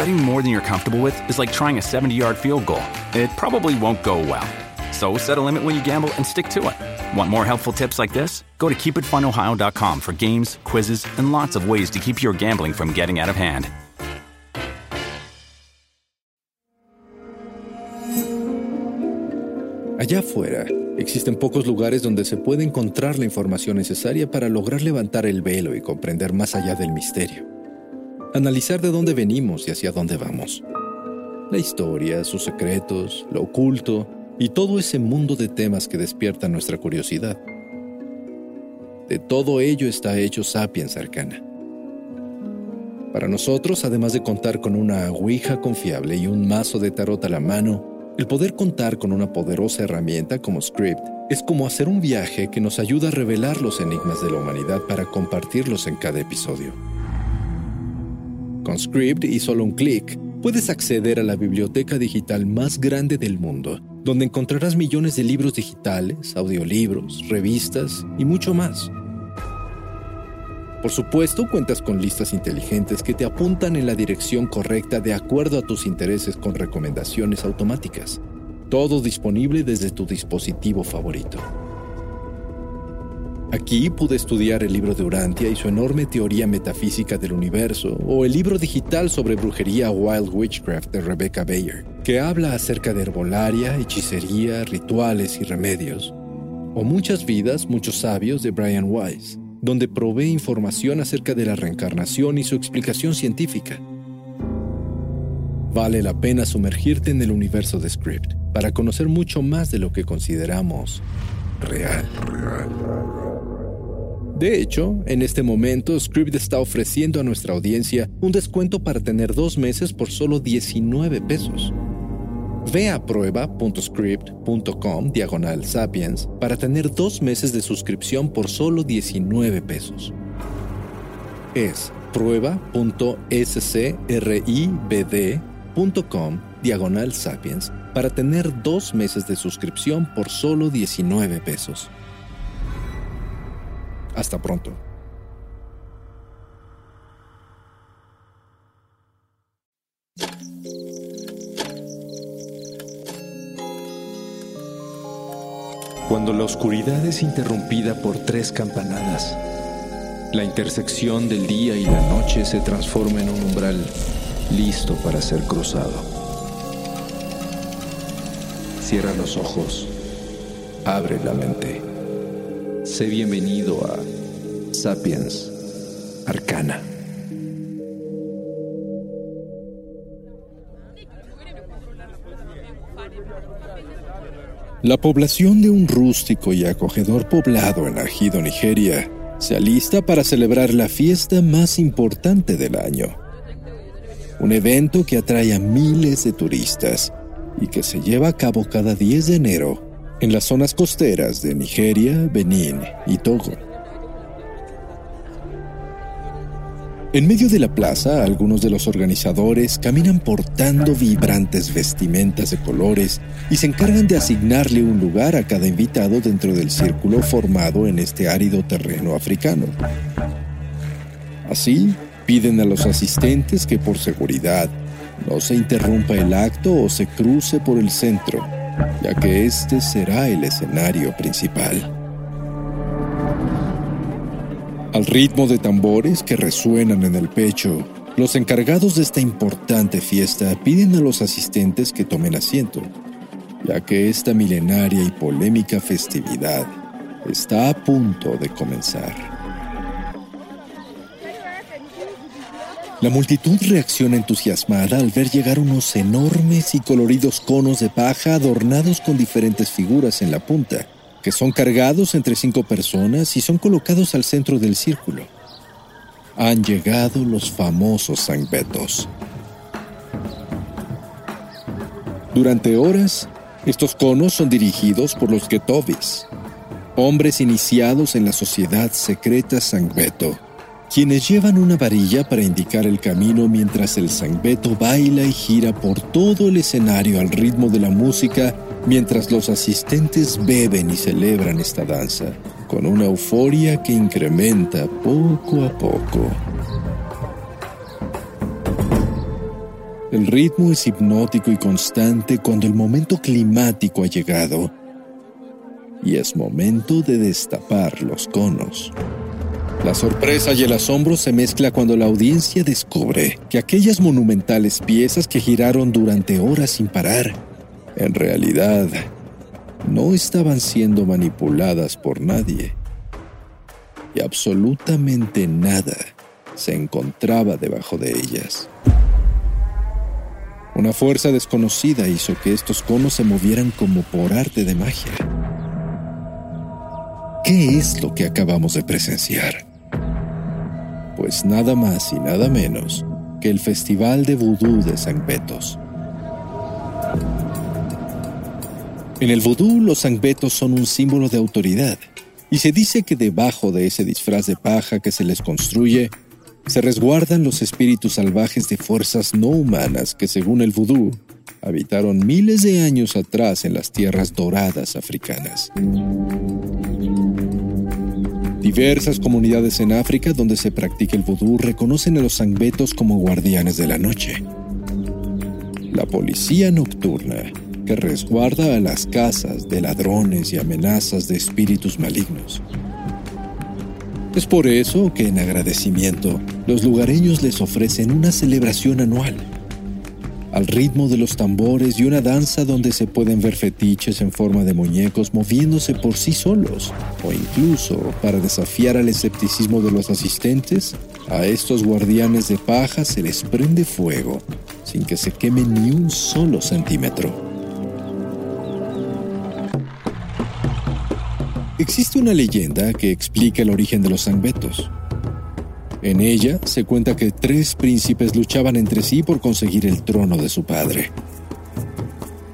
Betting more than you're comfortable with is like trying a 70 yard field goal. It probably won't go well. So set a limit when you gamble and stick to it. Want more helpful tips like this? Go to keepitfunohio.com for games, quizzes, and lots of ways to keep your gambling from getting out of hand. Allá afuera, existen pocos lugares donde se puede encontrar la información necesaria para lograr levantar el velo y comprender más allá del misterio. Analizar de dónde venimos y hacia dónde vamos. La historia, sus secretos, lo oculto y todo ese mundo de temas que despiertan nuestra curiosidad. De todo ello está hecho Sapiens Arcana. Para nosotros, además de contar con una ouija confiable y un mazo de tarot a la mano, el poder contar con una poderosa herramienta como Script es como hacer un viaje que nos ayuda a revelar los enigmas de la humanidad para compartirlos en cada episodio. Con Script y solo un clic, puedes acceder a la biblioteca digital más grande del mundo, donde encontrarás millones de libros digitales, audiolibros, revistas y mucho más. Por supuesto, cuentas con listas inteligentes que te apuntan en la dirección correcta de acuerdo a tus intereses con recomendaciones automáticas. Todo disponible desde tu dispositivo favorito. Aquí pude estudiar el libro de Urantia y su enorme teoría metafísica del universo, o el libro digital sobre brujería Wild Witchcraft de Rebecca Bayer, que habla acerca de herbolaria, hechicería, rituales y remedios, o Muchas vidas, muchos sabios de Brian Weiss donde provee información acerca de la reencarnación y su explicación científica. Vale la pena sumergirte en el universo de Script para conocer mucho más de lo que consideramos real. De hecho, en este momento, Script está ofreciendo a nuestra audiencia un descuento para tener dos meses por solo 19 pesos. Ve a prueba.script.com diagonal sapiens para tener dos meses de suscripción por solo 19 pesos. Es prueba.scribd.com diagonal sapiens para tener dos meses de suscripción por solo 19 pesos. Hasta pronto. Cuando la oscuridad es interrumpida por tres campanadas, la intersección del día y la noche se transforma en un umbral listo para ser cruzado. Cierra los ojos, abre la mente. Sé bienvenido a Sapiens Arcana. La población de un rústico y acogedor poblado en Ajido, Nigeria, se alista para celebrar la fiesta más importante del año. Un evento que atrae a miles de turistas y que se lleva a cabo cada 10 de enero en las zonas costeras de Nigeria, Benín y Togo. En medio de la plaza, algunos de los organizadores caminan portando vibrantes vestimentas de colores y se encargan de asignarle un lugar a cada invitado dentro del círculo formado en este árido terreno africano. Así, piden a los asistentes que por seguridad no se interrumpa el acto o se cruce por el centro, ya que este será el escenario principal. Al ritmo de tambores que resuenan en el pecho, los encargados de esta importante fiesta piden a los asistentes que tomen asiento, ya que esta milenaria y polémica festividad está a punto de comenzar. La multitud reacciona entusiasmada al ver llegar unos enormes y coloridos conos de paja adornados con diferentes figuras en la punta que son cargados entre cinco personas y son colocados al centro del círculo. Han llegado los famosos sangbetos. Durante horas, estos conos son dirigidos por los Getobis, hombres iniciados en la sociedad secreta Sangbeto, quienes llevan una varilla para indicar el camino mientras el Sangbeto baila y gira por todo el escenario al ritmo de la música mientras los asistentes beben y celebran esta danza, con una euforia que incrementa poco a poco. El ritmo es hipnótico y constante cuando el momento climático ha llegado y es momento de destapar los conos. La sorpresa y el asombro se mezcla cuando la audiencia descubre que aquellas monumentales piezas que giraron durante horas sin parar, en realidad, no estaban siendo manipuladas por nadie. Y absolutamente nada se encontraba debajo de ellas. Una fuerza desconocida hizo que estos conos se movieran como por arte de magia. ¿Qué es lo que acabamos de presenciar? Pues nada más y nada menos que el Festival de Vudú de San Betos. En el vudú, los sangbetos son un símbolo de autoridad, y se dice que debajo de ese disfraz de paja que se les construye, se resguardan los espíritus salvajes de fuerzas no humanas que, según el vudú, habitaron miles de años atrás en las tierras doradas africanas. Diversas comunidades en África donde se practica el vudú reconocen a los sangbetos como guardianes de la noche. La policía nocturna, que resguarda a las casas de ladrones y amenazas de espíritus malignos. Es por eso que en agradecimiento los lugareños les ofrecen una celebración anual al ritmo de los tambores y una danza donde se pueden ver fetiches en forma de muñecos moviéndose por sí solos, o incluso, para desafiar al escepticismo de los asistentes, a estos guardianes de paja se les prende fuego sin que se queme ni un solo centímetro. Existe una leyenda que explica el origen de los sanbetos. En ella se cuenta que tres príncipes luchaban entre sí por conseguir el trono de su padre.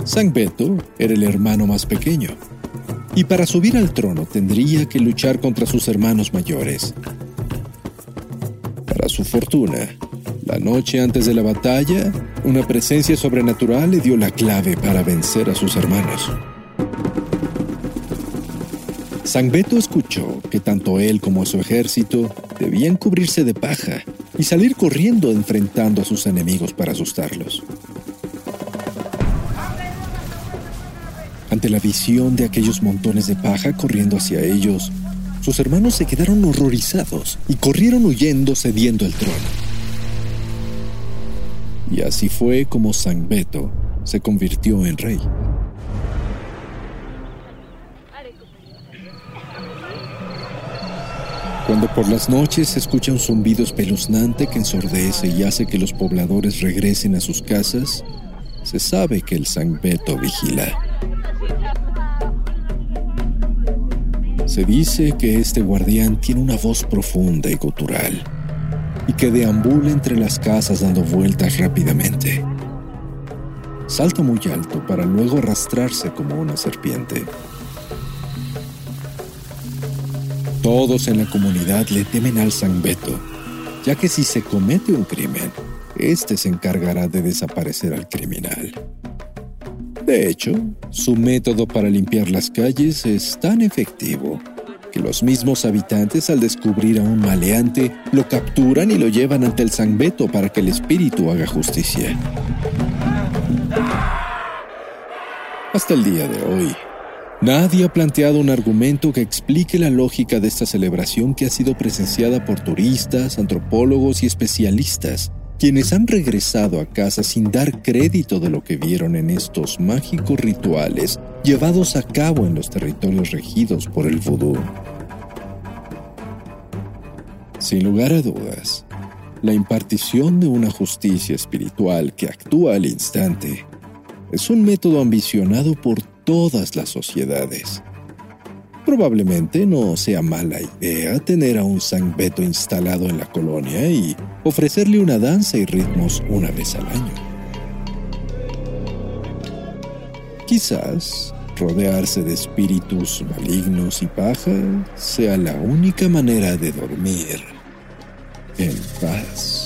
San Beto era el hermano más pequeño, y para subir al trono tendría que luchar contra sus hermanos mayores. Para su fortuna, la noche antes de la batalla, una presencia sobrenatural le dio la clave para vencer a sus hermanos. San Beto escuchó que tanto él como su ejército debían cubrirse de paja y salir corriendo enfrentando a sus enemigos para asustarlos. Ante la visión de aquellos montones de paja corriendo hacia ellos, sus hermanos se quedaron horrorizados y corrieron huyendo cediendo el trono. Y así fue como San Beto se convirtió en rey. Cuando por las noches se escucha un zumbido espeluznante que ensordece y hace que los pobladores regresen a sus casas, se sabe que el San Beto vigila. Se dice que este guardián tiene una voz profunda y gutural y que deambula entre las casas dando vueltas rápidamente. Salta muy alto para luego arrastrarse como una serpiente. Todos en la comunidad le temen al San Beto, ya que si se comete un crimen, éste se encargará de desaparecer al criminal. De hecho, su método para limpiar las calles es tan efectivo que los mismos habitantes al descubrir a un maleante lo capturan y lo llevan ante el San Beto para que el espíritu haga justicia. Hasta el día de hoy, Nadie ha planteado un argumento que explique la lógica de esta celebración que ha sido presenciada por turistas, antropólogos y especialistas, quienes han regresado a casa sin dar crédito de lo que vieron en estos mágicos rituales llevados a cabo en los territorios regidos por el vudú. Sin lugar a dudas, la impartición de una justicia espiritual que actúa al instante es un método ambicionado por todas las sociedades. Probablemente no sea mala idea tener a un San Beto instalado en la colonia y ofrecerle una danza y ritmos una vez al año. Quizás rodearse de espíritus malignos y paja sea la única manera de dormir en paz.